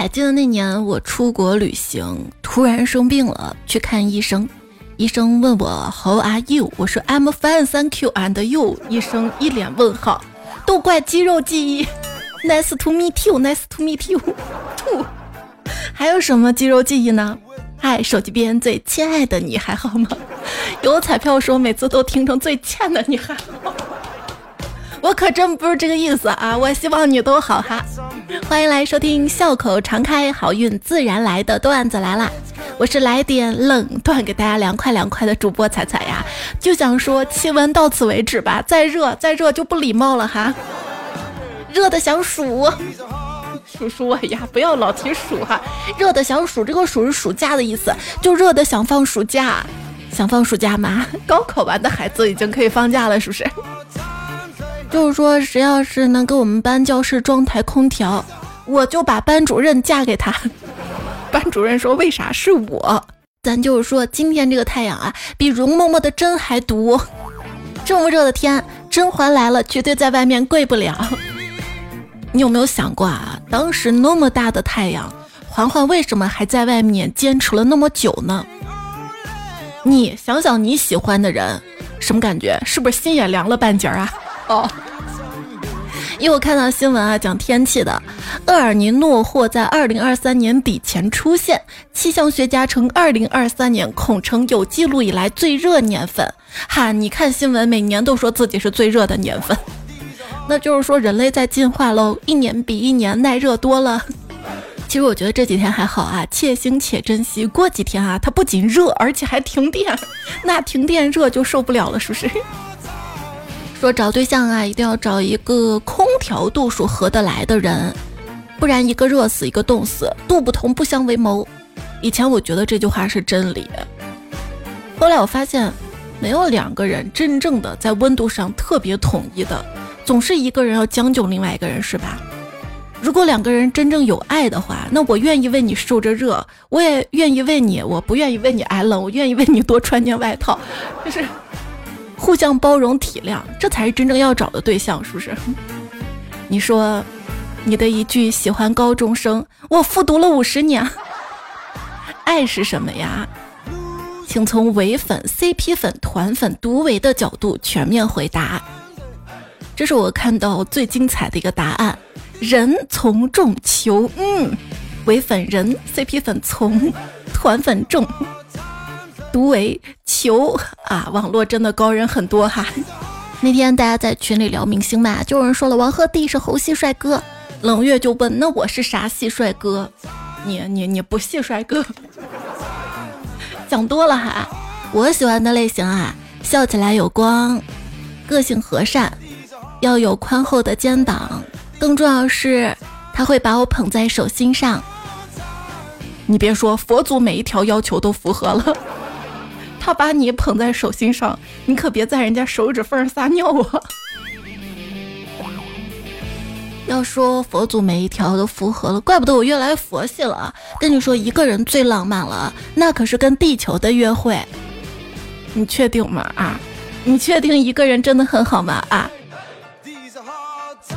还记得那年我出国旅行，突然生病了，去看医生。医生问我 How are you？我说 I'm fine, thank you. And you？医生一脸问号，都怪肌肉记忆。Nice to meet you, nice to meet you. 吐。还有什么肌肉记忆呢？嗨，手机边最亲爱的你还好吗？有彩票说每次都听成最欠的你还好吗？我可真不是这个意思啊！我希望你都好哈。欢迎来收听笑口常开、好运自然来的段子来啦！我是来点冷段给大家凉快凉快的主播彩彩呀，就想说气温到此为止吧，再热再热就不礼貌了哈。热的想数，数数我呀，不要老提数哈。热的想数，这个数是暑假的意思，就热的想放暑假，想放暑假吗？高考完的孩子已经可以放假了，是不是？就是说，谁要是能给我们班教室装台空调，我就把班主任嫁给他。班主任说：“为啥是我？”咱就是说，今天这个太阳啊，比容嬷嬷的针还毒。这么热的天，甄嬛来了，绝对在外面跪不了。你有没有想过啊？当时那么大的太阳，嬛嬛为什么还在外面坚持了那么久呢？你想想你喜欢的人，什么感觉？是不是心也凉了半截啊？哦，因为我看到新闻啊，讲天气的，厄尔尼诺或在二零二三年底前出现，气象学家称二零二三年恐成有记录以来最热年份。哈，你看新闻，每年都说自己是最热的年份，那就是说人类在进化喽，一年比一年耐热多了。其实我觉得这几天还好啊，且行且珍惜。过几天啊，它不仅热，而且还停电，那停电热就受不了了，是不是？说找对象啊，一定要找一个空调度数合得来的人，不然一个热死，一个冻死，度不同不相为谋。以前我觉得这句话是真理，后来我发现，没有两个人真正的在温度上特别统一的，总是一个人要将就另外一个人，是吧？如果两个人真正有爱的话，那我愿意为你受着热，我也愿意为你，我不愿意为你挨冷，我愿意为你多穿件外套，就是。互相包容体谅，这才是真正要找的对象，是不是？你说，你的一句喜欢高中生，我复读了五十年。爱是什么呀？请从唯粉、CP 粉、团粉、独唯的角度全面回答。这是我看到最精彩的一个答案。人从众求，嗯，唯粉人，CP 粉从，团粉众。独为求啊！网络真的高人很多哈。那天大家在群里聊明星嘛，就有人说了王鹤棣是猴系帅哥，冷月就问那我是啥系帅哥？你你你不系帅哥？想多了哈。我喜欢的类型啊，笑起来有光，个性和善，要有宽厚的肩膀，更重要是他会把我捧在手心上。你别说，佛祖每一条要求都符合了。他把你捧在手心上，你可别在人家手指缝撒尿啊！要说佛祖每一条都符合了，怪不得我越来越佛系了。跟你说，一个人最浪漫了，那可是跟地球的约会。你确定吗？啊？你确定一个人真的很好吗？啊？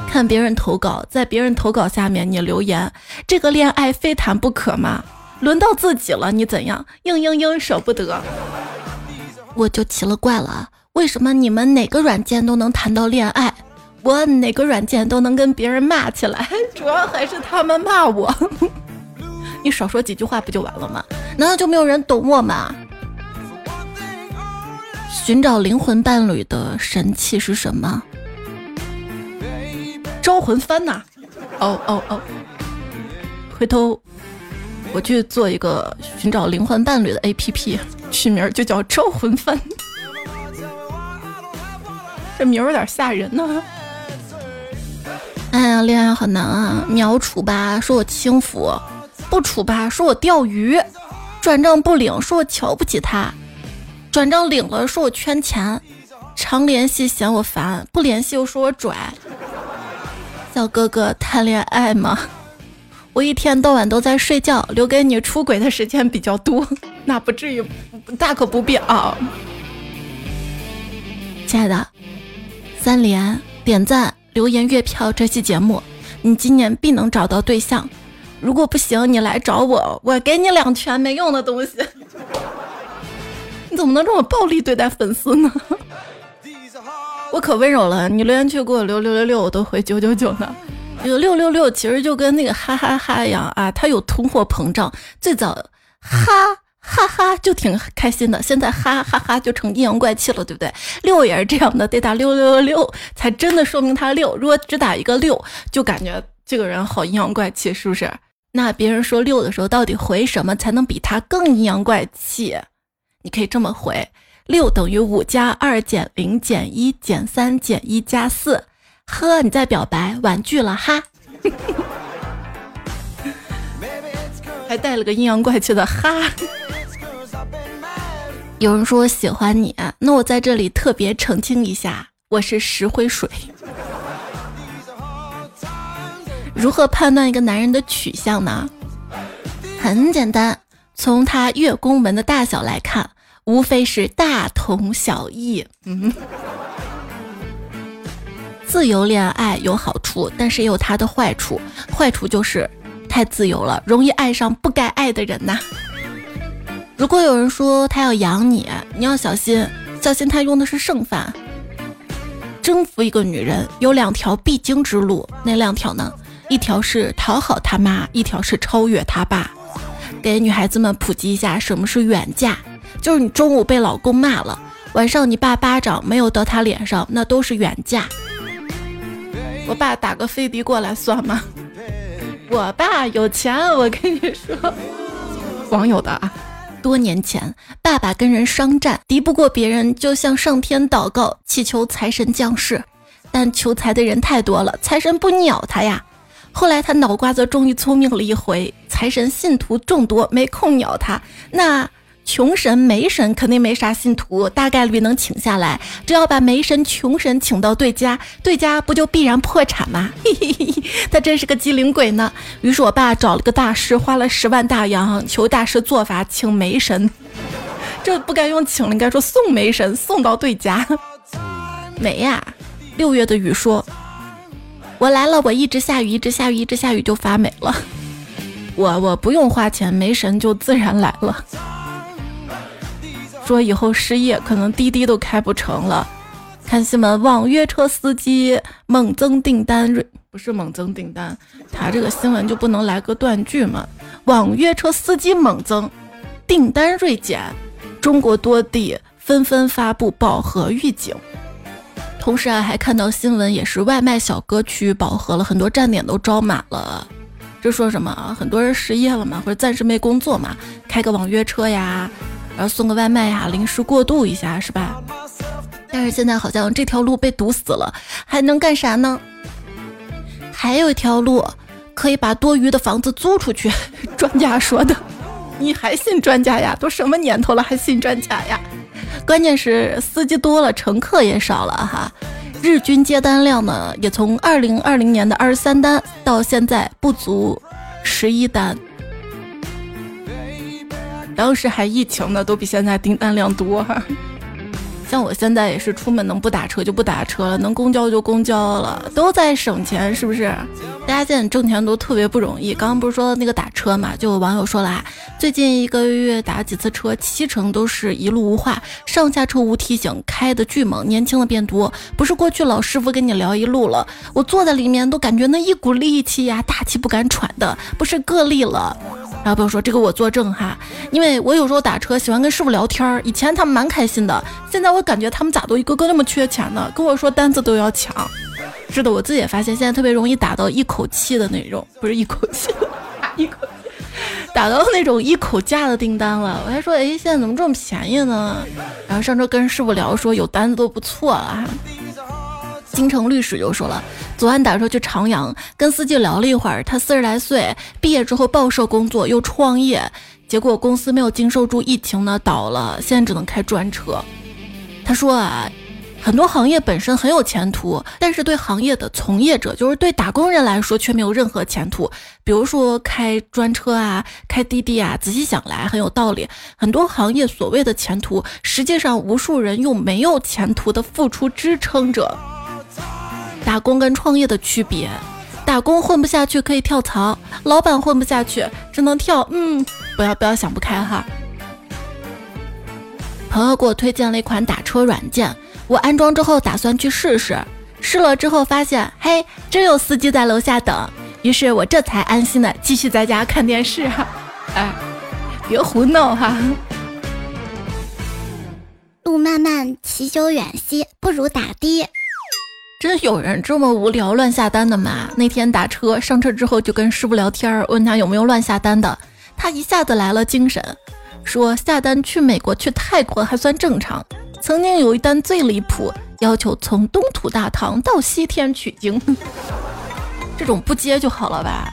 看别人投稿，在别人投稿下面你留言，这个恋爱非谈不可吗？轮到自己了，你怎样？嘤嘤嘤，舍不得。我就奇了怪了，为什么你们哪个软件都能谈到恋爱，我哪个软件都能跟别人骂起来？主要还是他们骂我。你少说几句话不就完了吗？难道就没有人懂我吗？寻找灵魂伴侣的神器是什么？招魂幡呐！哦哦哦！回头我去做一个寻找灵魂伴侣的 APP。取名就叫招魂幡，这名有点吓人呢。哎呀，恋爱好难啊！秒处吧，说我轻浮；不处吧，说我钓鱼；转账不领，说我瞧不起他；转账领了，说我圈钱；常联系嫌我烦，不联系又说我拽。小哥哥谈恋爱吗？我一天到晚都在睡觉，留给你出轨的时间比较多，那不至于，大可不必啊。亲爱的，三连点赞、留言、月票这期节目，你今年必能找到对象。如果不行，你来找我，我给你两拳没用的东西。你怎么能这么暴力对待粉丝呢？我可温柔了，你留言区给我留六六六，我都回九九九呢。这个六六六其实就跟那个哈哈哈一样啊，它有通货膨胀。最早哈哈哈就挺开心的，现在哈哈哈就成阴阳怪气了，对不对？六也是这样的，得打六六六六才真的说明他六。如果只打一个六，就感觉这个人好阴阳怪气，是不是？那别人说六的时候，到底回什么才能比他更阴阳怪气？你可以这么回。六等于五加二减零减一减三减一加四，呵，你在表白，婉拒了哈，还带了个阴阳怪气的哈。有人说喜欢你，那我在这里特别澄清一下，我是石灰水。如何判断一个男人的取向呢？很简单，从他月宫门的大小来看。无非是大同小异。嗯，自由恋爱有好处，但是也有它的坏处。坏处就是太自由了，容易爱上不该爱的人呐。如果有人说他要养你，你要小心，小心他用的是剩饭。征服一个女人有两条必经之路，哪两条呢？一条是讨好他妈，一条是超越他爸。给女孩子们普及一下什么是远嫁。就是你中午被老公骂了，晚上你爸巴掌没有到他脸上，那都是远嫁。我爸打个飞的过来算吗？我爸有钱，我跟你说，网友的啊。多年前，爸爸跟人商战，敌不过别人，就向上天祷告，祈求财神降世。但求财的人太多了，财神不鸟他呀。后来他脑瓜子终于聪明了一回，财神信徒众多，没空鸟他。那。穷神没神肯定没啥信徒，大概率能请下来。只要把没神穷神请到对家，对家不就必然破产吗？嘿嘿嘿，他真是个机灵鬼呢。于是我爸找了个大师，花了十万大洋，求大师做法请霉神。这不该用请了，应该说送霉神送到对家。没呀，六月的雨说：“我来了，我一直下雨，一直下雨，一直下雨就发霉了。我我不用花钱，霉神就自然来了。”说以后失业，可能滴滴都开不成了。看新闻，网约车司机猛增订单，锐不是猛增订单，他这个新闻就不能来个断句吗？网约车司机猛增，订单锐减，中国多地纷纷发布饱和预警。同时啊，还看到新闻，也是外卖小哥区域饱和了，很多站点都招满了。这说什么啊？很多人失业了嘛，或者暂时没工作嘛，开个网约车呀。然后送个外卖呀，临时过渡一下是吧？但是现在好像这条路被堵死了，还能干啥呢？还有一条路，可以把多余的房子租出去。专家说的，你还信专家呀？都什么年头了还信专家呀？关键是司机多了，乘客也少了哈。日均接单量呢，也从二零二零年的二十三单到现在不足十一单。当时还疫情呢，都比现在订单量多。像我现在也是出门能不打车就不打车了，能公交就公交了，都在省钱，是不是？大家现在挣钱都特别不容易。刚刚不是说那个打车嘛，就有网友说了啊，最近一个月打几次车，七成都是一路无话，上下车无提醒，开的巨猛，年轻的变多。不是过去老师傅跟你聊一路了，我坐在里面都感觉那一股力气呀，大气不敢喘的，不是个例了。然后朋友说这个我作证哈，因为我有时候打车喜欢跟师傅聊天儿，以前他们蛮开心的，现在我感觉他们咋都一个个那么缺钱呢？跟我说单子都要抢。是的，我自己也发现现在特别容易打到一口气的那种，不是一口气，一口打到那种一口价的订单了。我还说，哎，现在怎么这么便宜呢？然后上周跟师傅聊说有单子都不错了。京城律师就说了，昨晚打车去长阳，跟司机聊了一会儿。他四十来岁，毕业之后报社工作，又创业，结果公司没有经受住疫情呢，倒了，现在只能开专车。他说啊，很多行业本身很有前途，但是对行业的从业者，就是对打工人来说却没有任何前途。比如说开专车啊，开滴滴啊，仔细想来很有道理。很多行业所谓的前途，实际上无数人用没有前途的付出支撑着。打工跟创业的区别，打工混不下去可以跳槽，老板混不下去只能跳。嗯，不要不要想不开哈。朋友给我推荐了一款打车软件，我安装之后打算去试试。试了之后发现，嘿，真有司机在楼下等。于是我这才安心的继续在家看电视哈。哎，别胡闹哈。路漫漫其修远兮，不如打的。真有人这么无聊乱下单的吗？那天打车上车之后就跟师傅聊天，问他有没有乱下单的，他一下子来了精神。说下单去美国、去泰国还算正常，曾经有一单最离谱，要求从东土大唐到西天取经，这种不接就好了吧？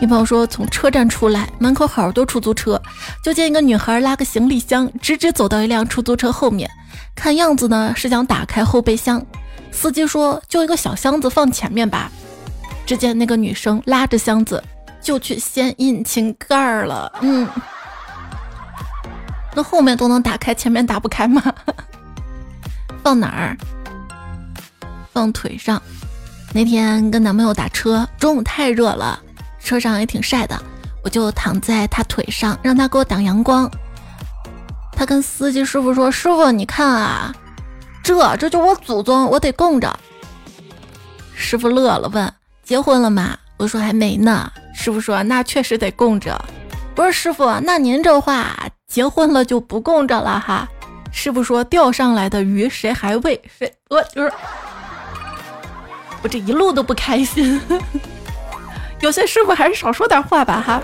女朋友说从车站出来，门口好多出租车，就见一个女孩拉个行李箱，直直走到一辆出租车后面，看样子呢是想打开后备箱。司机说就一个小箱子放前面吧。只见那个女生拉着箱子就去掀引擎盖了，嗯。那后面都能打开，前面打不开吗？放哪儿？放腿上。那天跟男朋友打车，中午太热了，车上也挺晒的，我就躺在他腿上，让他给我挡阳光。他跟司机师傅说：“师傅，你看啊，这这就我祖宗，我得供着。”师傅乐了，问：“结婚了吗？”我说：“还没呢。”师傅说：“那确实得供着。”不是师傅，那您这话。结婚了就不供着了哈，师傅说钓上来的鱼谁还喂谁？我就是我这一路都不开心。有些师傅还是少说点话吧哈。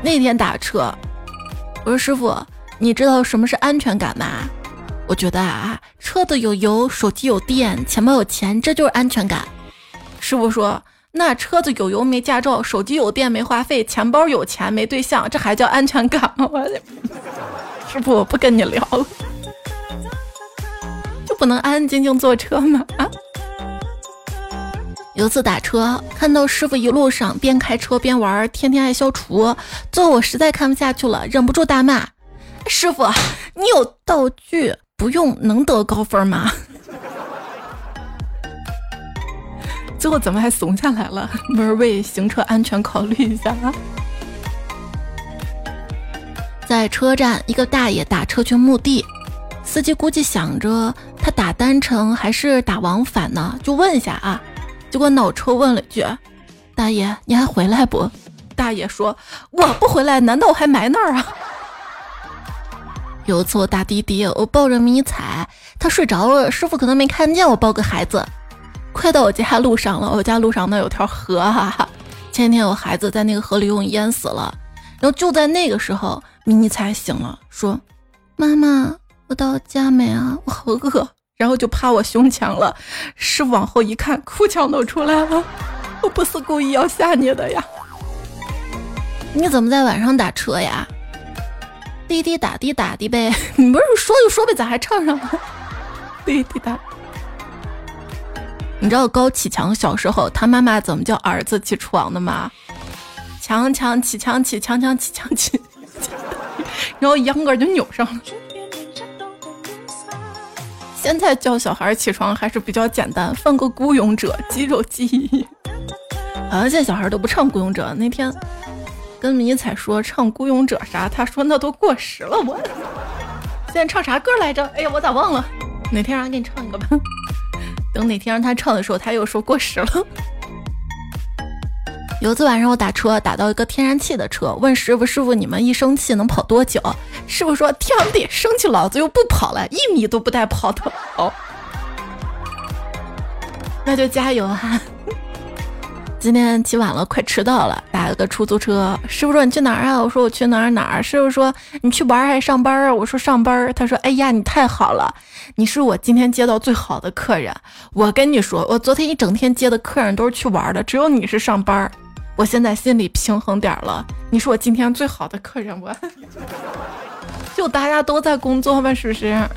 那天打车，我说师傅，你知道什么是安全感吗？我觉得啊，车子有油，手机有电，钱包有钱，这就是安全感。师傅说，那车子有油没驾照，手机有电没话费，钱包有钱没对象，这还叫安全感吗？我的。师傅，我不跟你聊了，就不能安安静静坐车吗？啊！有次打车，看到师傅一路上边开车边玩，天天爱消除，最后我实在看不下去了，忍不住大骂：“师傅，你有道具不用能得高分吗？” 最后怎么还怂下来了？不是为行车安全考虑一下啊？在车站，一个大爷打车去墓地，司机估计想着他打单程还是打往返呢，就问一下啊。结果脑抽问了句：“大爷，你还回来不？”大爷说：“我不回来，难道我还埋那儿啊？”有一次我打滴滴，我抱着迷彩，他睡着了，师傅可能没看见我抱个孩子。快到我家路上了，我家路上那有条河哈，前天我孩子在那个河里游泳淹死了，然后就在那个时候。迷你才醒了，说：“妈妈，我到家没啊？我好饿。”然后就趴我胸前了。师傅往后一看，哭腔都出来了。我不是故意要吓你的呀。你怎么在晚上打车呀？滴滴打的打的呗。你不是说就说呗，咋还唱上了？滴滴答。你知道高启强小时候他妈妈怎么叫儿子起床的吗？强强起强起强强起强起。然后秧歌就扭上了。现在叫小孩起床还是比较简单，放个孤勇者，肌肉记忆。好 像，现在小孩都不唱孤勇者。那天跟迷彩说唱孤勇者啥，他说那都过时了。我现在唱啥歌来着？哎呀，我咋忘了？哪天让他给你唱一个吧。等哪天让他唱的时候，他又说过时了。有次晚上我打车打到一个天然气的车，问师傅：“师傅，你们一生气能跑多久？”师傅说：“天地生气，老子又不跑了，一米都不带跑的。”哦，那就加油哈！今天起晚了，快迟到了，打了个出租车。师傅说：“你去哪儿啊？”我说：“我去哪儿哪儿。”师傅说：“你去玩还是上班啊？”我说：“上班。”他说：“哎呀，你太好了，你是我今天接到最好的客人。我跟你说，我昨天一整天接的客人都是去玩的，只有你是上班。”我现在心里平衡点了，你是我今天最好的客人，我 就大家都在工作吧，是不是？啊，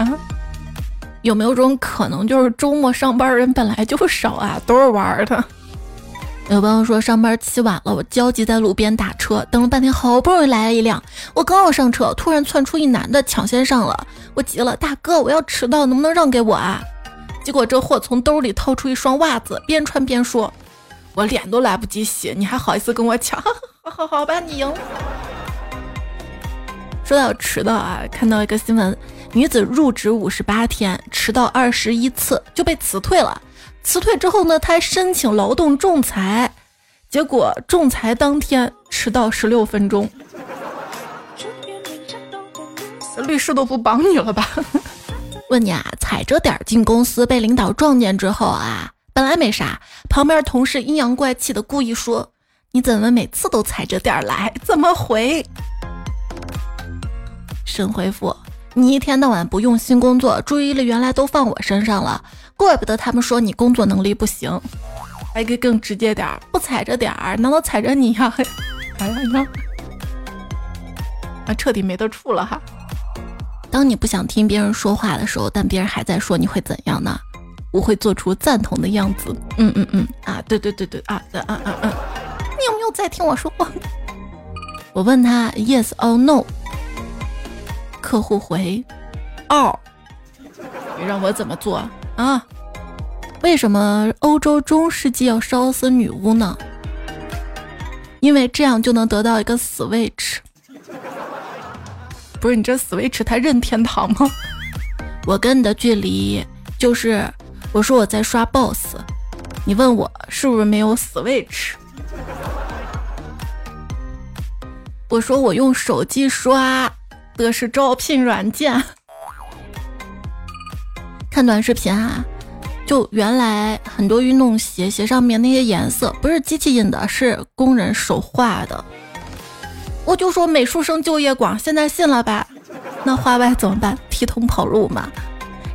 有没有种可能，就是周末上班人本来就少啊，都是玩的？有朋友说上班起晚了，我焦急在路边打车，等了半天，好不容易来了一辆，我刚要上车，突然窜出一男的抢先上了，我急了，大哥，我要迟到，能不能让给我啊？结果这货从兜里掏出一双袜子，边穿边说。我脸都来不及洗，你还好意思跟我抢？好 好好吧，你赢。说到迟到啊，看到一个新闻，女子入职五十八天，迟到二十一次就被辞退了。辞退之后呢，他申请劳动仲裁，结果仲裁当天迟到十六分钟。律师都不帮你了吧？问你啊，踩着点进公司被领导撞见之后啊，本来没啥，旁边同事阴阳怪气的故意说：“你怎么每次都踩着点来？怎么回？”神回复：“你一天到晚不用心工作，注意力原来都放我身上了，怪不得他们说你工作能力不行。”还可以更直接点儿，不踩着点儿，难道踩着你呀？哎呀呀！啊，彻底没得处了哈。当你不想听别人说话的时候，但别人还在说，你会怎样呢？我会做出赞同的样子。嗯嗯嗯啊，对对对对啊，嗯嗯嗯嗯，你有没有在听我说话？我问他 yes or no，客户回哦，你让我怎么做啊？为什么欧洲中世纪要烧死女巫呢？因为这样就能得到一个 switch。不是你这 switch 它认天堂吗？我跟你的距离就是，我说我在刷 boss，你问我是不是没有 switch？我说我用手机刷的是招聘软件，看短视频啊，就原来很多运动鞋鞋上面那些颜色不是机器印的，是工人手画的。我就说美术生就业广，现在信了吧？那画外怎么办？提桶跑路嘛？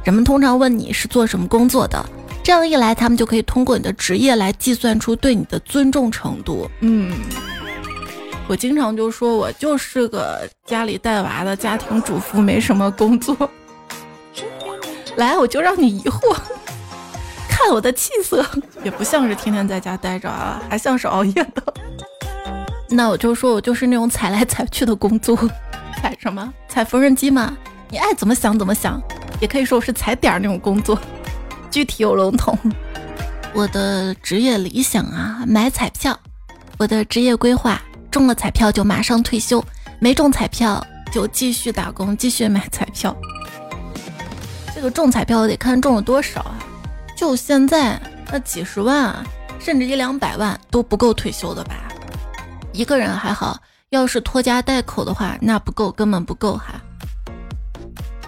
人们通常问你是做什么工作的，这样一来，他们就可以通过你的职业来计算出对你的尊重程度。嗯，我经常就说我就是个家里带娃的家庭主妇，没什么工作。来，我就让你疑惑，看我的气色，也不像是天天在家待着啊，还像是熬夜的。那我就说，我就是那种踩来踩去的工作，踩什么？踩缝纫机吗？你爱怎么想怎么想，也可以说我是踩点儿那种工作，具体有笼统。我的职业理想啊，买彩票；我的职业规划，中了彩票就马上退休，没中彩票就继续打工，继续买彩票。就中彩票得看中了多少啊，就现在那几十万，啊甚至一两百万都不够退休的吧。一个人还好，要是拖家带口的话，那不够，根本不够哈。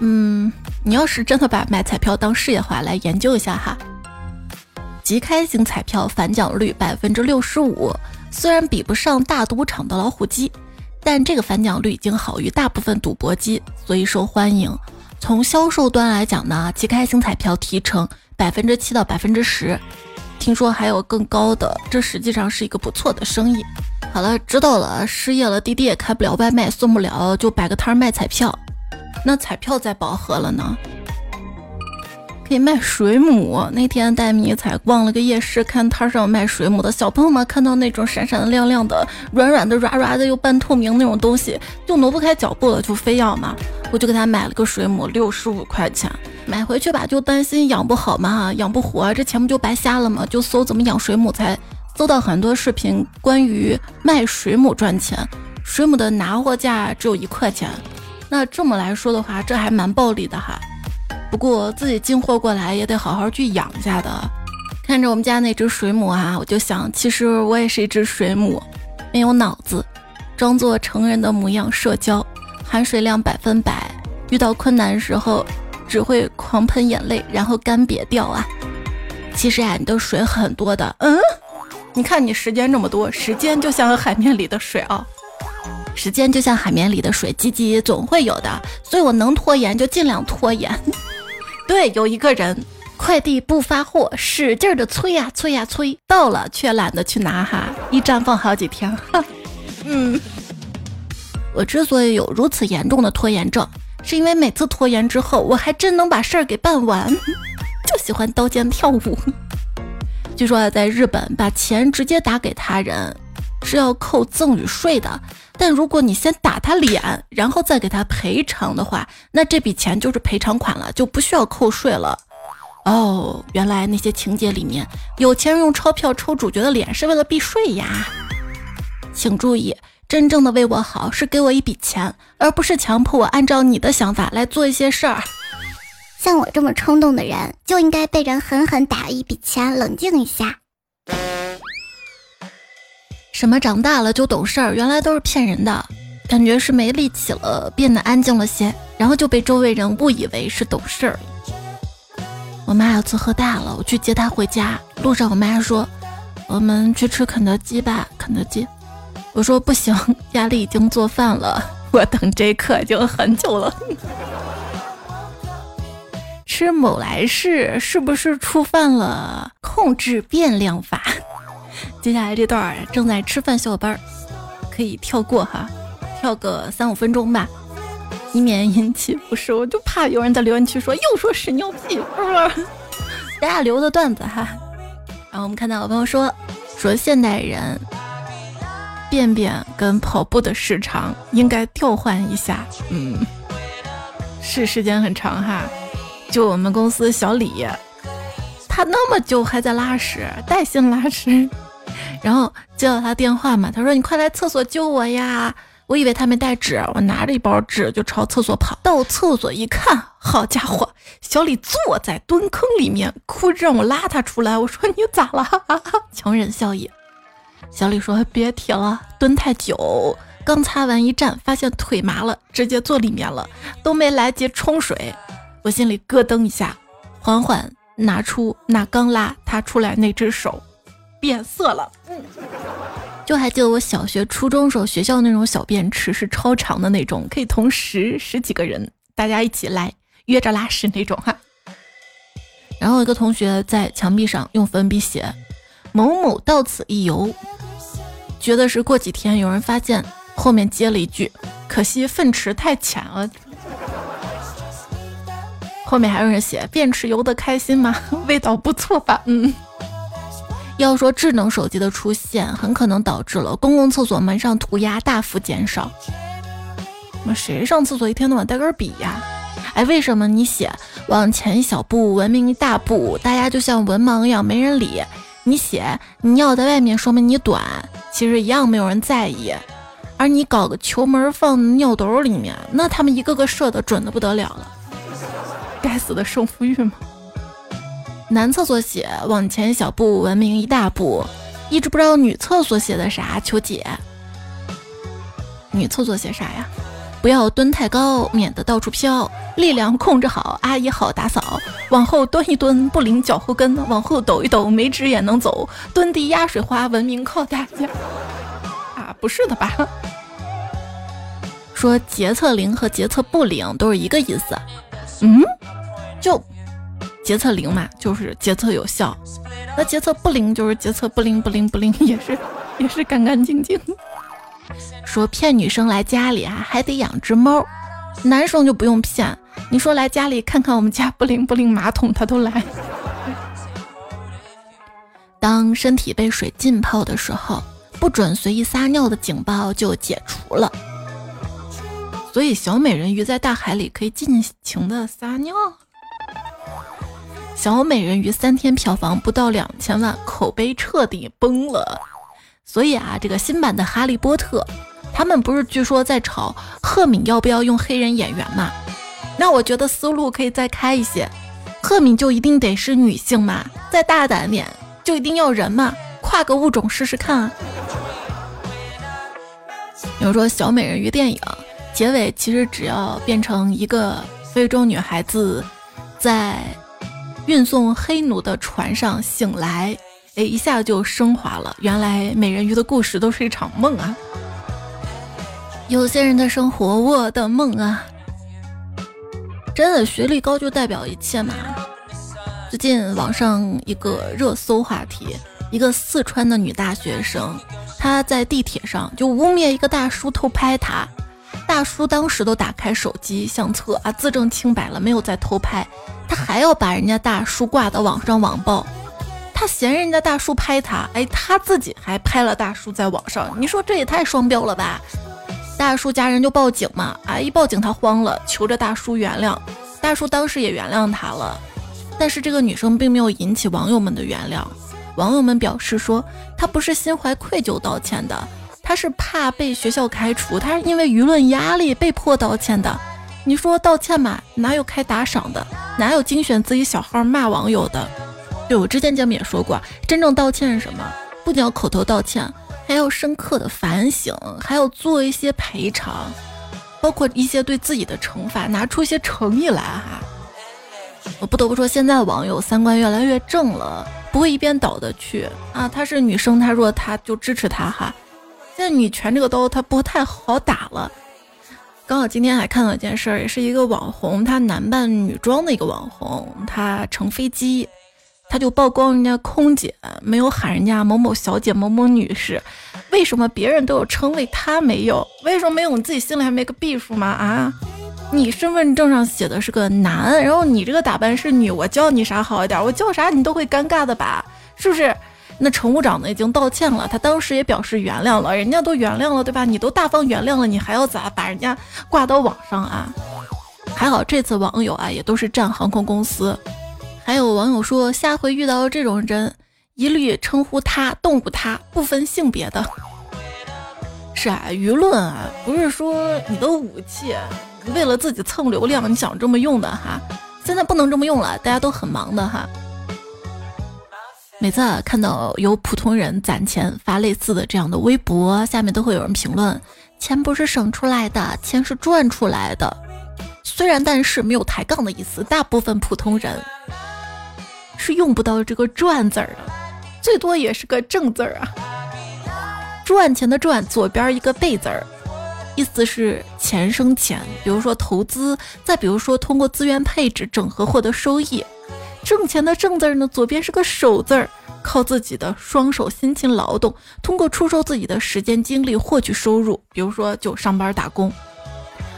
嗯，你要是真的把买彩票当事业化来研究一下哈，即开型彩票返奖率百分之六十五，虽然比不上大赌场的老虎机，但这个返奖率已经好于大部分赌博机，所以受欢迎。从销售端来讲呢，即开型彩票提成百分之七到百分之十，听说还有更高的，这实际上是一个不错的生意。好了，知道了。失业了，滴滴也开不了外卖，送不了，就摆个摊卖彩票。那彩票再饱和了呢？可以卖水母。那天带迷彩逛了个夜市，看摊上卖水母的小朋友们看到那种闪闪的、亮亮的、软软的、软软的又半透明那种东西，就挪不开脚步了，就非要嘛。我就给他买了个水母，六十五块钱。买回去吧，就担心养不好嘛，养不活，这钱不就白瞎了吗？就搜怎么养水母才。搜到很多视频，关于卖水母赚钱，水母的拿货价只有一块钱，那这么来说的话，这还蛮暴利的哈。不过自己进货过来也得好好去养一下的。看着我们家那只水母啊，我就想，其实我也是一只水母，没有脑子，装作成人的模样社交，含水量百分百，遇到困难的时候只会狂喷眼泪，然后干瘪掉啊。其实啊，你的水很多的，嗯。你看，你时间这么多，时间就像海面里的水啊，时间就像海绵里的水，积极总会有的，所以我能拖延就尽量拖延。对，有一个人快递不发货，使劲的催呀催呀催，到了却懒得去拿哈，一站放好几天。哈 嗯，我之所以有如此严重的拖延症，是因为每次拖延之后，我还真能把事儿给办完，就喜欢刀尖跳舞。据说在日本，把钱直接打给他人是要扣赠与税的。但如果你先打他脸，然后再给他赔偿的话，那这笔钱就是赔偿款了，就不需要扣税了。哦，原来那些情节里面，有钱人用钞票抽主角的脸是为了避税呀。请注意，真正的为我好是给我一笔钱，而不是强迫我按照你的想法来做一些事儿。像我这么冲动的人，就应该被人狠狠打一笔钱，冷静一下。什么长大了就懂事儿，原来都是骗人的。感觉是没力气了，变得安静了些，然后就被周围人误以为是懂事儿。我妈有次喝大了，我去接她回家，路上我妈说：“我们去吃肯德基吧。”肯德基，我说不行，家里已经做饭了，我等这一刻已经很久了。吃某来氏是不是触犯了控制变量法？接下来这段正在吃饭小伙伴可以跳过哈。跳个三五分钟吧，以免引起不适。我就怕有人在留言区说又说屎尿屁，是不是？大家留的段子哈。然后我们看到有朋友说说现代人便便跟跑步的时长应该调换一下。嗯，是时间很长哈。就我们公司小李，他那么久还在拉屎，带薪拉屎。然后接到他电话嘛，他说你快来厕所救我呀。我以为他没带纸，我拿着一包纸就朝厕所跑。到厕所一看，好家伙，小李坐在蹲坑里面，哭着让我拉他出来。我说你咋了？强忍笑意。小李说别提了，蹲太久，刚擦完一站，发现腿麻了，直接坐里面了，都没来及冲水。我心里咯噔一下，缓缓拿出那刚拉他出来那只手，变色了。嗯。就还记得我小学、初中时候学校那种小便池是超长的那种，可以同时十几个人大家一起来约着拉屎那种哈。然后一个同学在墙壁上用粉笔写“某某到此一游”，觉得是过几天有人发现，后面接了一句“可惜粪池太浅了”。后面还有人写“便池游得开心吗？味道不错吧？”嗯。要说智能手机的出现，很可能导致了公共厕所门上涂鸦大幅减少。那谁上厕所一天到晚带根笔呀？哎，为什么你写往前一小步，文明一大步，大家就像文盲一样没人理？你写你尿在外面，说明你短，其实一样没有人在意。而你搞个球门放尿兜里面，那他们一个个射的准的不得了了。该死的胜负欲吗？男厕所写往前小步，文明一大步，一直不知道女厕所写的啥，求解。女厕所写啥呀？不要蹲太高，免得到处飘。力量控制好，阿姨好打扫。往后蹲一蹲，不灵脚后跟。往后抖一抖，没纸也能走。蹲地压水花，文明靠大家。啊，不是的吧？说洁厕灵和洁厕不灵都是一个意思。嗯，就。洁厕灵嘛，就是洁厕有效；那洁厕不灵，就是洁厕不灵不灵不灵，也是也是干干净净。说骗女生来家里啊，还得养只猫，男生就不用骗。你说来家里看看我们家不灵不灵马桶，他都来。当身体被水浸泡的时候，不准随意撒尿的警报就解除了。所以小美人鱼在大海里可以尽情的撒尿。小美人鱼三天票房不到两千万，口碑彻底崩了。所以啊，这个新版的《哈利波特》，他们不是据说在吵赫敏要不要用黑人演员吗？那我觉得思路可以再开一些，赫敏就一定得是女性吗？再大胆点，就一定要人吗？跨个物种试试看啊！比如说小美人鱼电影结尾，其实只要变成一个非洲女孩子在。运送黑奴的船上醒来，哎，一下就升华了。原来美人鱼的故事都是一场梦啊！有些人的生活，我的梦啊！真的，学历高就代表一切嘛？最近网上一个热搜话题，一个四川的女大学生，她在地铁上就污蔑一个大叔偷拍她。大叔当时都打开手机相册啊，自证清白了，没有再偷拍。他还要把人家大叔挂到网上网暴，他嫌人家大叔拍他，哎，他自己还拍了大叔在网上，你说这也太双标了吧？大叔家人就报警嘛，啊，一报警他慌了，求着大叔原谅，大叔当时也原谅他了，但是这个女生并没有引起网友们的原谅。网友们表示说，她不是心怀愧疚道歉的，他是怕被学校开除，他是因为舆论压力被迫道歉的。你说道歉嘛，哪有开打赏的，哪有精选自己小号骂网友的？对我之前节目也说过，真正道歉是什么？不仅要口头道歉，还要深刻的反省，还要做一些赔偿，包括一些对自己的惩罚，拿出一些诚意来哈。我不得不说，现在网友三观越来越正了，不会一边倒的去啊，她是女生，她说她就支持她哈。现在女权这个刀，它不太好打了。刚好今天还看到一件事儿，也是一个网红，他男扮女装的一个网红，他乘飞机，他就曝光人家空姐没有喊人家某某小姐、某某女士，为什么别人都有称谓，他没有？为什么没有？你自己心里还没个逼数吗？啊？你身份证上写的是个男，然后你这个打扮是女，我叫你啥好一点？我叫啥你都会尴尬的吧？是不是？那乘务长呢已经道歉了，他当时也表示原谅了，人家都原谅了，对吧？你都大方原谅了，你还要咋把人家挂到网上啊？还好这次网友啊也都是站航空公司，还有网友说下回遇到这种人，一律称呼他动物他，不分性别的。是啊，舆论啊不是说你的武器。为了自己蹭流量，你想这么用的哈？现在不能这么用了，大家都很忙的哈。每次看到有普通人攒钱发类似的这样的微博，下面都会有人评论：钱不是省出来的，钱是赚出来的。虽然但是没有抬杠的意思，大部分普通人是用不到这个赚字儿的，最多也是个正字儿啊。赚钱的赚，左边一个贝字儿。意思是钱生钱，比如说投资，再比如说通过资源配置整合获得收益。挣钱的挣字儿呢，左边是个手字儿，靠自己的双手辛勤劳动，通过出售自己的时间精力获取收入，比如说就上班打工。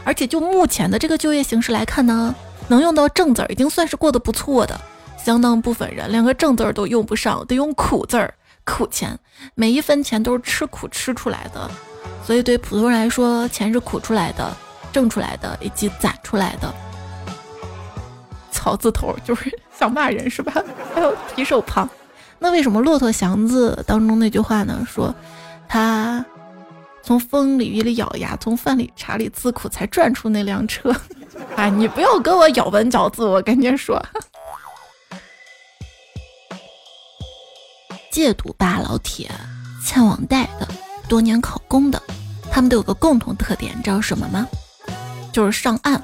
而且就目前的这个就业形势来看呢，能用到正字儿已经算是过得不错的，相当部分人连个正字儿都用不上，得用苦字儿，苦钱，每一分钱都是吃苦吃出来的。所以，对普通人来说，钱是苦出来的、挣出来的以及攒出来的。草字头就是想骂人是吧？还有提手旁。那为什么《骆驼祥子》当中那句话呢？说他从风里雨里咬牙，从饭里茶里自苦，才赚出那辆车。哎，你不要跟我咬文嚼字，我跟你说。戒赌吧老铁，欠网贷的。多年考公的，他们都有个共同特点，你知道什么吗？就是上岸。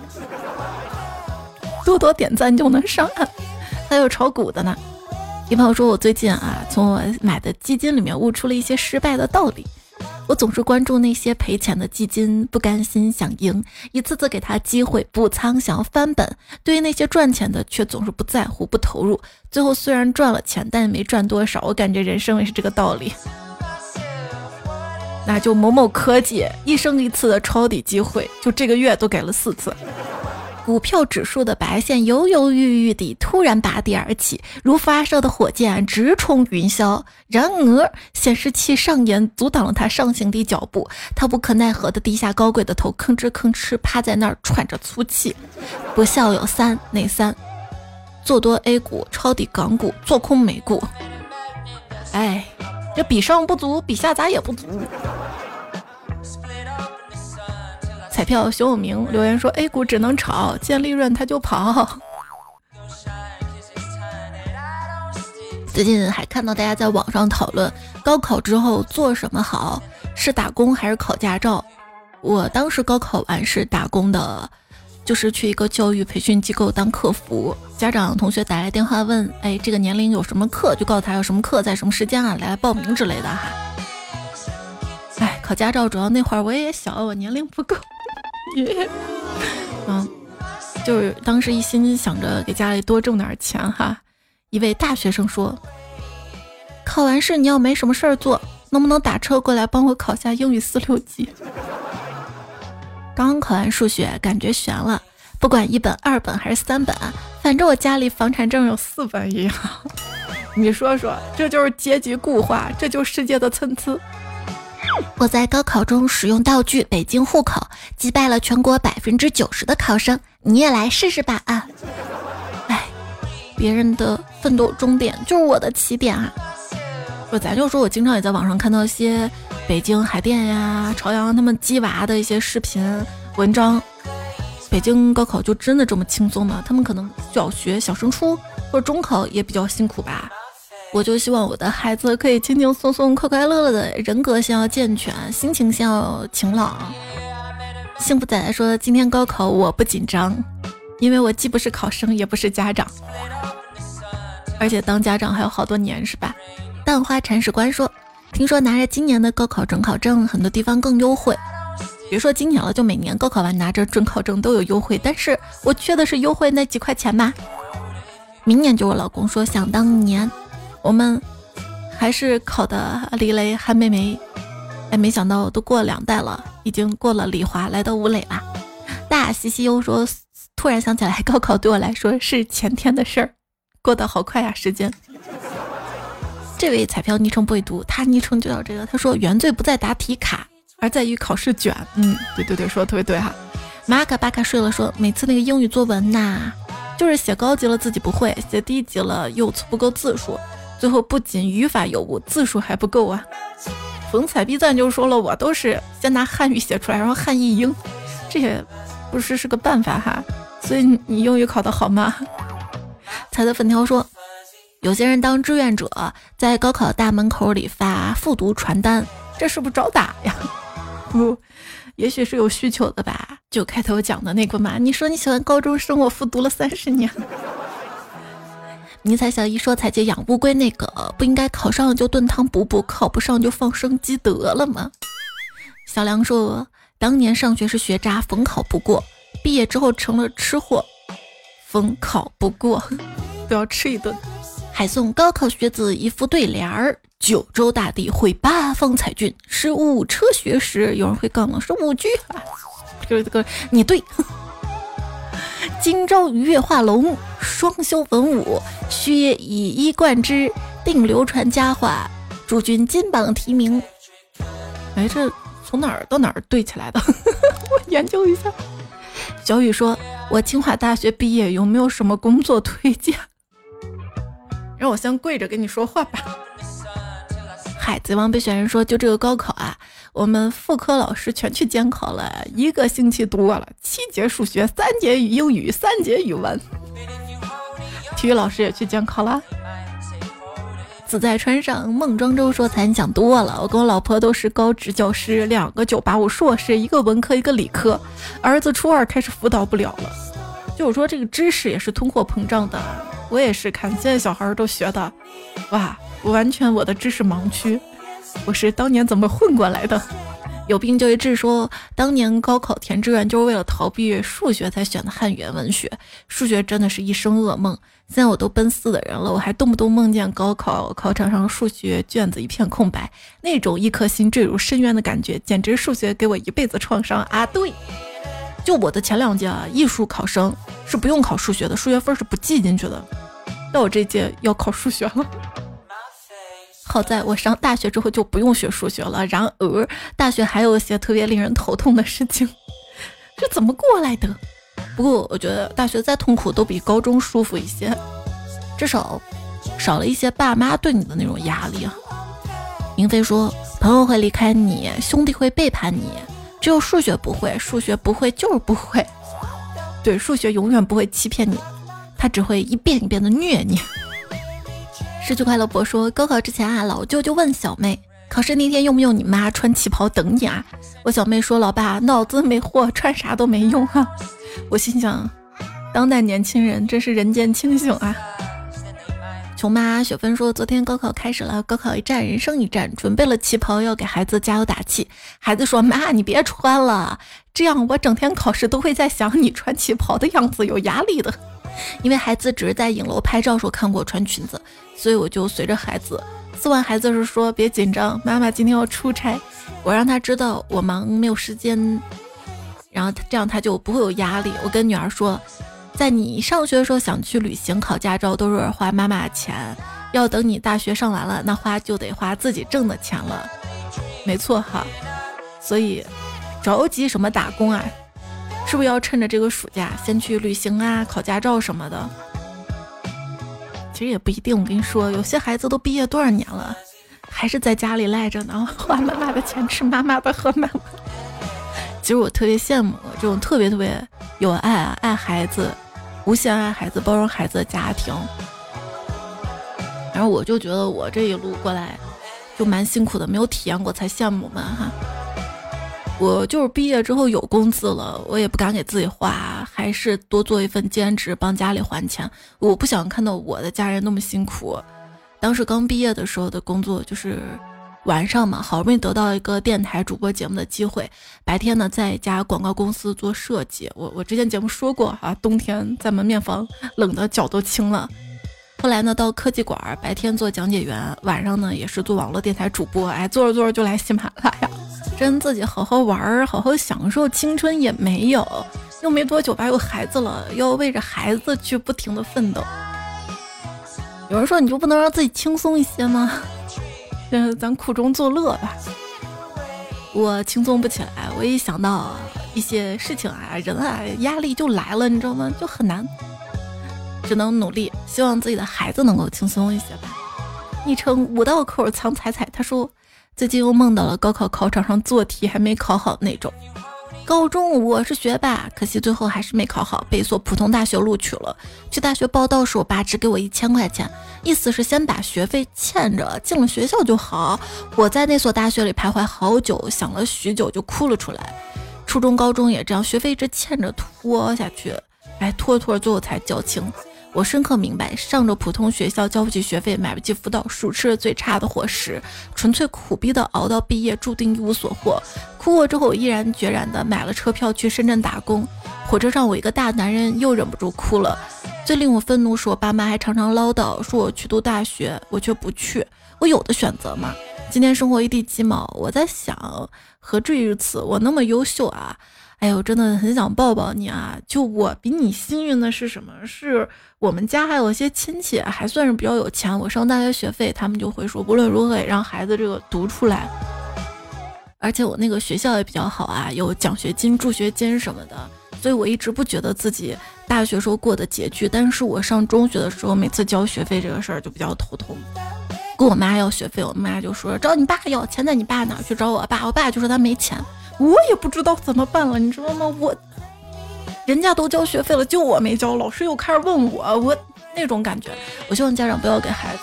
多多点赞就能上岸。还有炒股的呢。一朋友说我最近啊，从我买的基金里面悟出了一些失败的道理。我总是关注那些赔钱的基金，不甘心想赢，一次次给他机会补仓，想要翻本。对于那些赚钱的，却总是不在乎、不投入。最后虽然赚了钱，但也没赚多少。我感觉人生也是这个道理。那就某某科技一生一次的抄底机会，就这个月都给了四次。股票指数的白线犹犹豫豫地突然拔地而起，如发射的火箭直冲云霄。然而显示器上沿阻挡了它上行的脚步，他无可奈何地低下高贵的头，吭哧吭哧趴在那儿喘着粗气。不孝有三，哪三？做多 A 股，抄底港股，做空美股。哎。这比上不足，比下咋也不足。彩票熊有名留言说：“A 股只能炒，见利润他就跑。”最近还看到大家在网上讨论高考之后做什么好，是打工还是考驾照？我当时高考完是打工的。就是去一个教育培训机构当客服，家长同学打来电话问，哎，这个年龄有什么课，就告诉他有什么课，在什么时间啊，来报名之类的哈。哎，考驾照主要那会儿我也小，我年龄不够。嗯，就是当时一心想着给家里多挣点钱哈。一位大学生说，考完试你要没什么事儿做，能不能打车过来帮我考下英语四六级？刚考完数学，感觉悬了。不管一本、二本还是三本，反正我家里房产证有四本一样。你说说，这就是阶级固化，这就是世界的参差。我在高考中使用道具北京户口，击败了全国百分之九十的考生。你也来试试吧啊！哎，别人的奋斗终点就是我的起点啊！不咱就说我经常也在网上看到一些北京海淀呀、朝阳他们鸡娃的一些视频文章。北京高考就真的这么轻松吗？他们可能小学小升初或者中考也比较辛苦吧。我就希望我的孩子可以轻轻松松、快快乐乐的，人格先要健全，心情先要晴朗。幸福仔仔说：“今天高考我不紧张，因为我既不是考生，也不是家长，而且当家长还有好多年，是吧？”蛋花铲屎官说：“听说拿着今年的高考准考证，很多地方更优惠。”别说今年了，就每年高考完拿着准考证都有优惠，但是我缺的是优惠那几块钱吧？明年就我老公说，想当年我们还是考的李雷韩梅梅，哎，没想到都过两代了，已经过了李华，来到吴磊啦。大西西又说，突然想起来，高考对我来说是前天的事儿，过得好快呀，时间。这位彩票昵称不会读，他昵称就叫这个，他说原罪不在答题卡。而在于考试卷，嗯，对对对，说的特别对哈。马卡巴卡睡了，说每次那个英语作文呐，就是写高级了自己不会，写低级了又凑不够字数，最后不仅语法有误，字数还不够啊。冯彩必赞就说了，我都是先拿汉语写出来，然后汉译英，这也不是是个办法哈。所以你英语考得好吗？彩的粉条说，有些人当志愿者在高考大门口里发复读传单，这是不是找打呀？不，也许是有需求的吧。就开头讲的那个嘛，你说你喜欢高中生，我复读了三十年。迷彩小姨说彩姐养乌龟那个不应该考上了就炖汤补补，考不上就放生鸡得了吗？小梁说当年上学是学渣，逢考不过，毕业之后成了吃货，逢考不过 都要吃一顿。还送高考学子一副对联儿。九州大地会八方才俊，十五车学时。有人会杠了，是五句。这个这个你对。今朝鱼跃化龙，双修文武，须以一贯之，定流传佳话，诸君金榜题名。哎，这从哪儿到哪儿对起来的？我研究一下。小雨说：“我清华大学毕业，有没有什么工作推荐？”让我先跪着跟你说话吧。海贼王备选人说：“就这个高考啊，我们副科老师全去监考了，一个星期多了七节数学，三节英语，三节语文。体育老师也去监考了。”子在川上孟庄周说：“咱讲多了，我跟我老婆都是高职教师，两个九八五硕士，一个文科，一个理科。儿子初二开始辅导不了了，就我说这个知识也是通货膨胀的。我也是看现在小孩都学的，哇。”完全我的知识盲区，我是当年怎么混过来的？有病就医治说，当年高考填志愿就是为了逃避数学才选的汉语言文学，数学真的是一生噩梦。现在我都奔四的人了，我还动不动梦见高考考场上数学卷子一片空白，那种一颗心坠入深渊的感觉，简直数学给我一辈子创伤啊！对，就我的前两届啊，艺术考生是不用考数学的，数学分是不记进去的，到我这届要考数学了。好在我上大学之后就不用学数学了。然而，大学还有一些特别令人头痛的事情，这怎么过来的？不过，我觉得大学再痛苦都比高中舒服一些，至少少了一些爸妈对你的那种压力啊。明飞说：“朋友会离开你，兄弟会背叛你，只有数学不会，数学不会就是不会。对，数学永远不会欺骗你，他只会一遍一遍的虐你。”失去快乐博说，高考之前啊，老舅就问小妹，考试那天用不用你妈穿旗袍等你啊？我小妹说，老爸脑子没货，穿啥都没用哈。我心想，当代年轻人真是人间清醒啊。穷妈雪芬说，昨天高考开始了，高考一战，人生一战，准备了旗袍要给孩子加油打气。孩子说，妈你别穿了，这样我整天考试都会在想你穿旗袍的样子，有压力的。因为孩子只是在影楼拍照时候看过穿裙子，所以我就随着孩子。送完孩子是说别紧张，妈妈今天要出差，我让他知道我忙没有时间，然后这样他就不会有压力。我跟女儿说，在你上学的时候想去旅行考驾照都是花妈妈的钱，要等你大学上完了，那花就得花自己挣的钱了。没错哈，所以着急什么打工啊？是不是要趁着这个暑假先去旅行啊、考驾照什么的？其实也不一定。我跟你说，有些孩子都毕业多少年了，还是在家里赖着呢，花妈妈的钱，吃妈妈的喝妈妈。其实我特别羡慕这种特别特别有爱啊，爱孩子，无限爱孩子，包容孩子的家庭。然后我就觉得我这一路过来就蛮辛苦的，没有体验过才羡慕嘛哈。我就是毕业之后有工资了，我也不敢给自己花，还是多做一份兼职帮家里还钱。我不想看到我的家人那么辛苦。当时刚毕业的时候的工作就是晚上嘛，好不容易得到一个电台主播节目的机会，白天呢在一家广告公司做设计。我我之前节目说过啊，冬天在门面房冷的脚都青了。后来呢，到科技馆，白天做讲解员，晚上呢也是做网络电台主播。哎，做着做着就来喜马拉雅，真自己好好玩儿，好好享受青春也没有，又没多久吧，有孩子了，要为着孩子去不停的奋斗。有人说你就不能让自己轻松一些吗？嗯，咱苦中作乐吧。我轻松不起来，我一想到一些事情啊，人啊，压力就来了，你知道吗？就很难。只能努力，希望自己的孩子能够轻松一些吧。昵称五道口藏彩彩，他说最近又梦到了高考考场上做题还没考好那种。高中我是学霸，可惜最后还是没考好，被一所普通大学录取了。去大学报到时，我爸只给我一千块钱，意思是先把学费欠着，进了学校就好。我在那所大学里徘徊好久，想了许久就哭了出来。初中、高中也这样，学费一直欠着拖下去，哎，拖着拖着最后才交清。我深刻明白，上着普通学校交不起学费，买不起辅导书，吃着最差的伙食，纯粹苦逼的熬到毕业，注定一无所获。哭过之后，毅然决然的买了车票去深圳打工。火车上，我一个大男人又忍不住哭了。最令我愤怒是我爸妈还常常唠叨，说我去读大学，我却不去。我有的选择吗？今天生活一地鸡毛，我在想，何至于如此？我那么优秀啊！哎呦，真的很想抱抱你啊！就我比你幸运的是什么？是我们家还有一些亲戚还算是比较有钱。我上大学学费，他们就会说无论如何也让孩子这个读出来。而且我那个学校也比较好啊，有奖学金、助学金什么的，所以我一直不觉得自己大学时候过得拮据。但是我上中学的时候，每次交学费这个事儿就比较头痛。跟我妈要学费，我妈就说找你爸要钱在你爸那，去找我爸，我爸就说他没钱。我也不知道怎么办了，你知道吗？我人家都交学费了，就我没交，老师又开始问我，我那种感觉。我希望家长不要给孩子，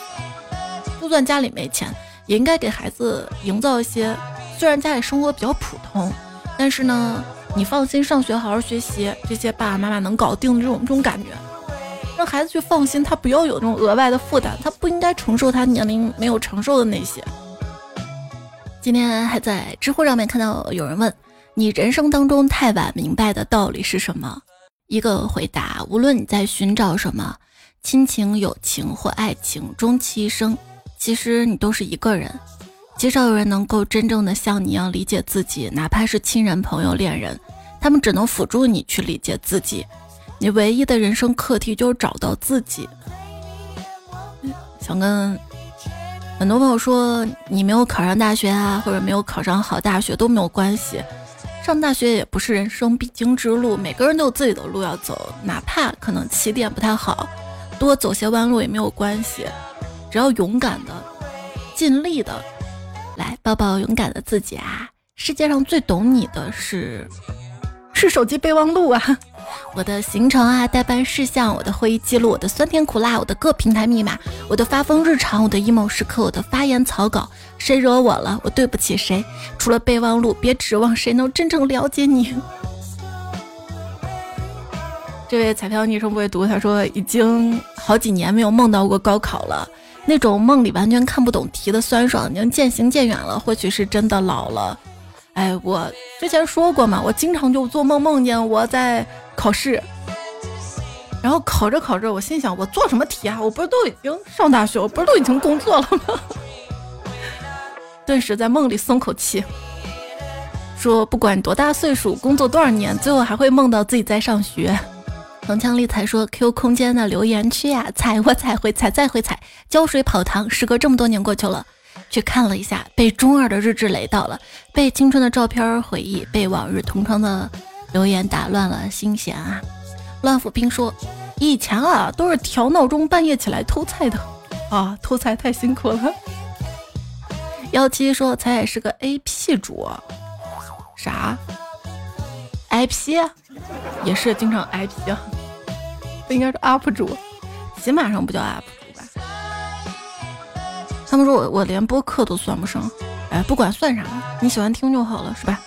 就算家里没钱，也应该给孩子营造一些，虽然家里生活比较普通，但是呢，你放心上学，好好学习，这些爸爸妈妈能搞定的这种这种感觉，让孩子去放心，他不要有那种额外的负担，他不应该承受他年龄没有承受的那些。今天还在知乎上面看到有人问你人生当中太晚明白的道理是什么？一个回答：无论你在寻找什么，亲情、友情或爱情，终其一生，其实你都是一个人。极少有人能够真正的像你一样理解自己，哪怕是亲人、朋友、恋人，他们只能辅助你去理解自己。你唯一的人生课题就是找到自己。想跟。很多朋友说你没有考上大学啊，或者没有考上好大学都没有关系，上大学也不是人生必经之路，每个人都有自己的路要走，哪怕可能起点不太好，多走些弯路也没有关系，只要勇敢的、尽力的来抱抱勇敢的自己啊！世界上最懂你的是是手机备忘录啊。我的行程啊，代办事项，我的会议记录，我的酸甜苦辣，我的各平台密码，我的发疯日常，我的 emo 时刻，我的发言草稿，谁惹我了，我对不起谁。除了备忘录，别指望谁能真正了解你。这位彩票昵称不会读，他说已经好几年没有梦到过高考了，那种梦里完全看不懂题的酸爽已经渐行渐远了，或许是真的老了。哎，我之前说过嘛，我经常就做梦梦见我在。考试，然后考着考着，我心想，我做什么题啊？我不是都已经上大学，我不是都已经工作了吗？顿时在梦里松口气，说不管多大岁数，工作多少年，最后还会梦到自己在上学。铿锵丽才说，Q 空间的留言区呀，踩我踩回踩再回踩，浇水跑堂。时隔这么多年过去了，去看了一下，被中二的日志雷到了，被青春的照片回忆，被往日同窗的。留言打乱了心弦啊！乱斧兵说：“以前啊都是调闹钟半夜起来偷菜的啊，偷菜太辛苦了。幺七说彩彩是个 A P 主，啥？I P 也是经常 I P 啊，不应该是 UP 主，起码上不叫 UP 主吧？他们说我我连播客都算不上，哎，不管算啥，你喜欢听就好了，是吧？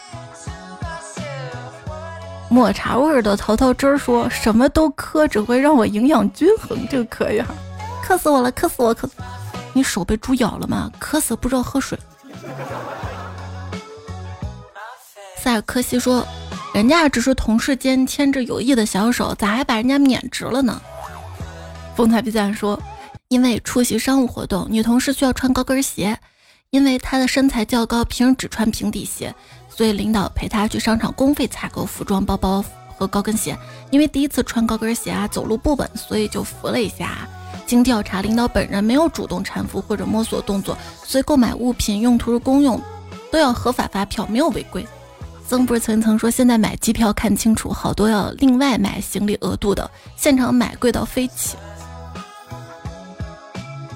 抹茶味的桃桃汁儿说什么都磕，只会让我营养均衡，这个可以，磕死我了，磕死我，磕死！你手被猪咬了吗？磕死不知道喝水。塞尔科西说：“人家只是同事间牵着友谊的小手，咋还把人家免职了呢？”风采比赞说：“因为出席商务活动，女同事需要穿高跟鞋，因为她的身材较高，平时只穿平底鞋，所以领导陪她去商场公费采购服装、包包和高跟鞋。因为第一次穿高跟鞋啊，走路不稳，所以就扶了一下。”经调查，领导本人没有主动搀扶或者摸索动作，所以购买物品用途是公用，都要合法发票，没有违规。曾不是曾曾说，现在买机票看清楚，好多要另外买行李额度的，现场买贵到飞起。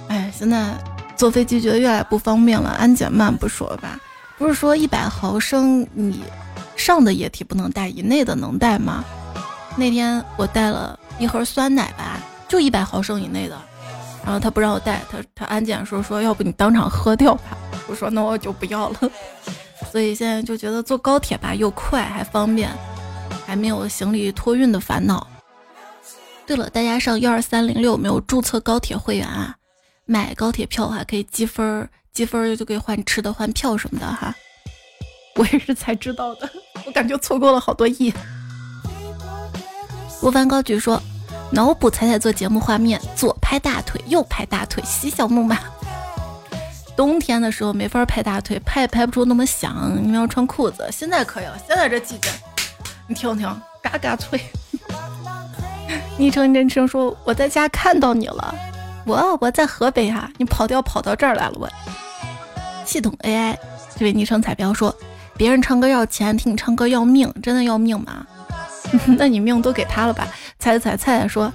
哎，现在坐飞机觉得越来越不方便了，安检慢不说吧，不是说一百毫升你上的液体不能带，以内的能带吗？那天我带了一盒酸奶吧。就一百毫升以内的，然后他不让我带，他他安检说说要不你当场喝掉吧，我说那我就不要了，所以现在就觉得坐高铁吧又快还方便，还没有行李托运的烦恼。对了，大家上幺二三零六没有注册高铁会员啊？买高铁票还可以积分，积分就可以换吃的、换票什么的哈。我也是才知道的，我感觉错过了好多亿。吴凡高举说。脑补彩彩做节目画面，左拍大腿，右拍大腿，嬉笑怒骂。冬天的时候没法拍大腿，拍也拍不出那么响，你们要穿裤子。现在可以了，现在这季节，你听听，嘎嘎脆。昵称昵称说我在家看到你了，我我在河北啊，你跑调跑到这儿来了我。系统 AI，这位昵称彩标说，别人唱歌要钱，听你唱歌要命，真的要命吗？那你命都给他了吧？猜猜菜菜说，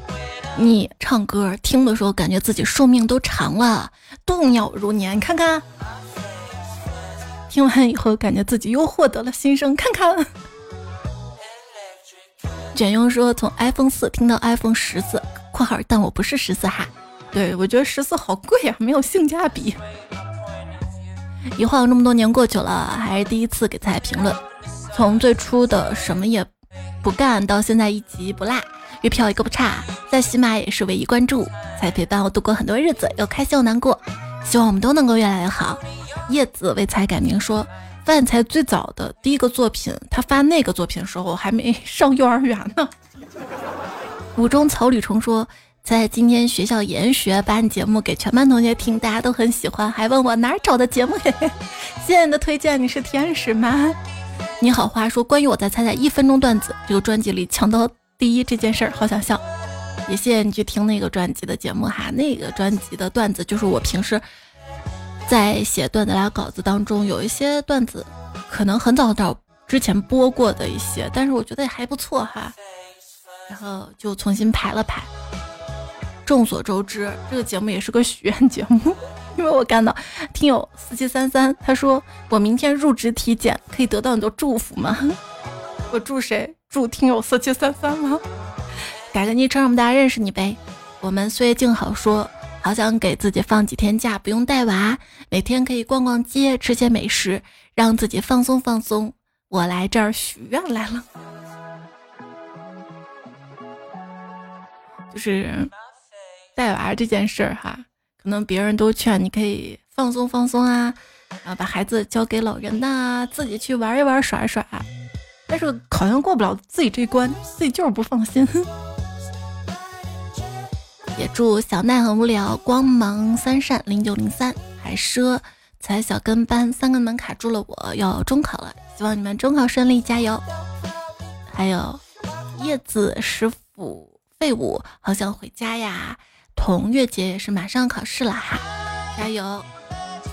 你唱歌听的时候感觉自己寿命都长了，度秒如年。看看，听完以后感觉自己又获得了新生。看看，卷庸说从 iPhone 四听到 iPhone 十四（括号但我不是十四哈），对我觉得十四好贵啊，没有性价比。一晃这么多年过去了，还是第一次给菜评论。从最初的什么也不干到现在一集不落。月票一个不差，在喜马也是唯一关注，才陪伴我度过很多日子，又开心又难过。希望我们都能够越来越好。叶子为才改名说，范才最早的第一个作品，他发那个作品的时候还没 上幼儿园呢。五中草履虫说，在今天学校研学，把你节目给全班同学听，大家都很喜欢，还问我哪儿找的节目。谢谢你的推荐，你是天使吗？你好，话说关于我在猜猜一分钟段子这个专辑里抢到。第一这件事儿好想笑，也谢谢你去听那个专辑的节目哈。那个专辑的段子就是我平时在写段子拉稿子当中有一些段子，可能很早很早之前播过的一些，但是我觉得也还不错哈。然后就重新排了排。众所周知，这个节目也是个许愿节目，因为我看到听友四七三三他说我明天入职体检，可以得到很多祝福吗？我祝谁？祝听友四七三三吗？改个昵称，让我们大家认识你呗。我们岁月静好说，好想给自己放几天假，不用带娃，每天可以逛逛街，吃些美食，让自己放松放松。我来这儿许愿来了，就是带娃这件事儿哈，可能别人都劝你可以放松放松啊，然后，把孩子交给老人呐，自己去玩一玩，耍一耍。但是好像过不了自己这关，自己就是不放心。也祝小奈很无聊，光芒三扇零九零三还奢才小跟班三个门卡住了，我要中考了，希望你们中考顺利，加油！还有叶子师傅废物，好想回家呀。童月姐也是马上考试了哈，加油！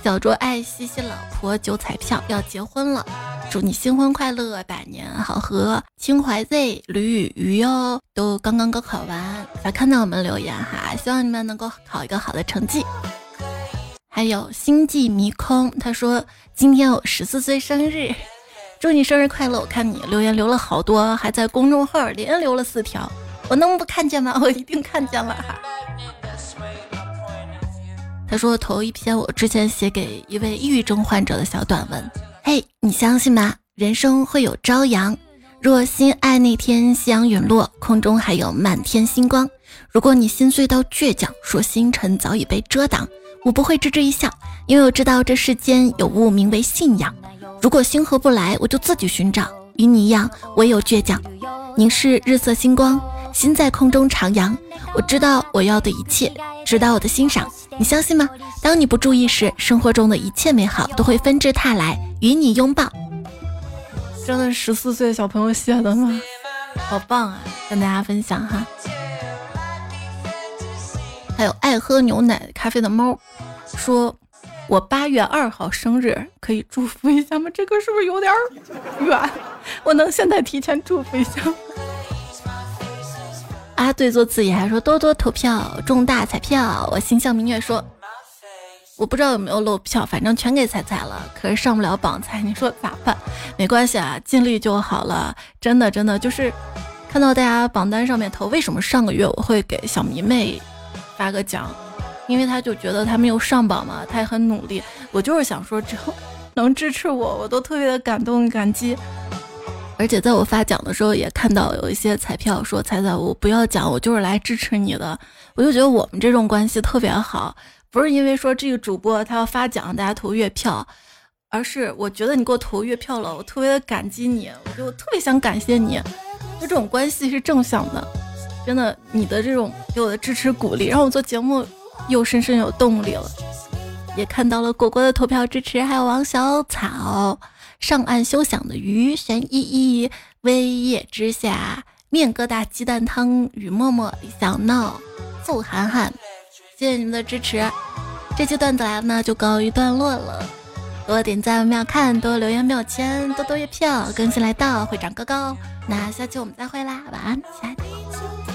小卓爱西西老婆九彩票要结婚了。祝你新婚快乐，百年好合。清淮 Z 吕雨鱼哟，都刚刚高考完才看到我们留言哈，希望你们能够考一个好的成绩。还有星际迷空，他说今天我十四岁生日，祝你生日快乐！我看你留言留了好多，还在公众号连留了四条，我能不看见吗？我一定看见了哈。他说头一篇我之前写给一位抑郁症患者的小短文，嘿，你相信吗？人生会有朝阳，若心爱那天夕阳陨落，空中还有满天星光。如果你心碎到倔强，说星辰早已被遮挡。我不会吱吱一笑，因为我知道这世间有物名为信仰。如果星河不来，我就自己寻找。与你一样，我有倔强。凝视日色星光，心在空中徜徉。我知道我要的一切，知道我的欣赏。你相信吗？当你不注意时，生活中的一切美好都会纷至沓来，与你拥抱。真的十四岁小朋友写的吗？好棒啊！跟大家分享哈。还有爱喝牛奶咖啡的猫，说：“我八月二号生日，可以祝福一下吗？这个是不是有点远？我能现在提前祝福一下吗？”他，对，做自己还说多多投票中大彩票。我心向明月说：“我不知道有没有漏票，反正全给彩彩了，可是上不了榜彩，你说咋办？没关系啊，尽力就好了。真的，真的就是看到大家榜单上面投，为什么上个月我会给小迷妹？”发个奖，因为他就觉得他没有上榜嘛，他也很努力。我就是想说，只要能支持我，我都特别的感动感激。而且在我发奖的时候，也看到有一些彩票说：“彩彩，我不要奖，我就是来支持你的。”我就觉得我们这种关系特别好，不是因为说这个主播他要发奖，大家投月票，而是我觉得你给我投月票了，我特别的感激你，我就特别想感谢你，就这种关系是正向的。真的，你的这种给我的支持鼓励，让我做节目又深深有动力了。也看到了果果的投票支持，还有王小草、上岸休想的鱼、玄依依、微叶之下、面疙瘩鸡蛋汤、雨默默、李小闹、邹涵涵，谢谢你们的支持。这期段子来了呢就告一段落了，多点赞秒看，多留言秒签，多多月票，更新来到会长高高。那下期我们再会啦，晚安，亲爱的。